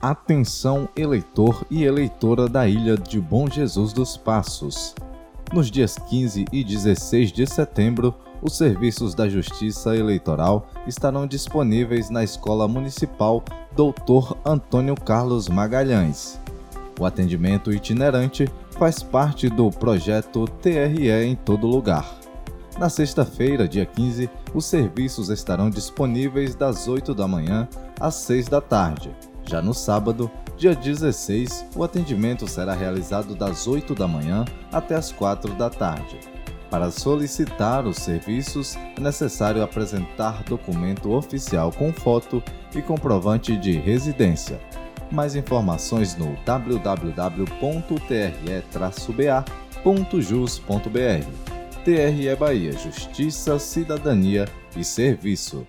Atenção, eleitor e eleitora da Ilha de Bom Jesus dos Passos. Nos dias 15 e 16 de setembro, os serviços da Justiça Eleitoral estarão disponíveis na Escola Municipal Dr. Antônio Carlos Magalhães. O atendimento itinerante faz parte do projeto TRE em todo lugar. Na sexta-feira, dia 15, os serviços estarão disponíveis das 8 da manhã às 6 da tarde já no sábado, dia 16, o atendimento será realizado das 8 da manhã até as 4 da tarde. Para solicitar os serviços, é necessário apresentar documento oficial com foto e comprovante de residência. Mais informações no www.tre-ba.jus.br. TRE Bahia Justiça, Cidadania e Serviço.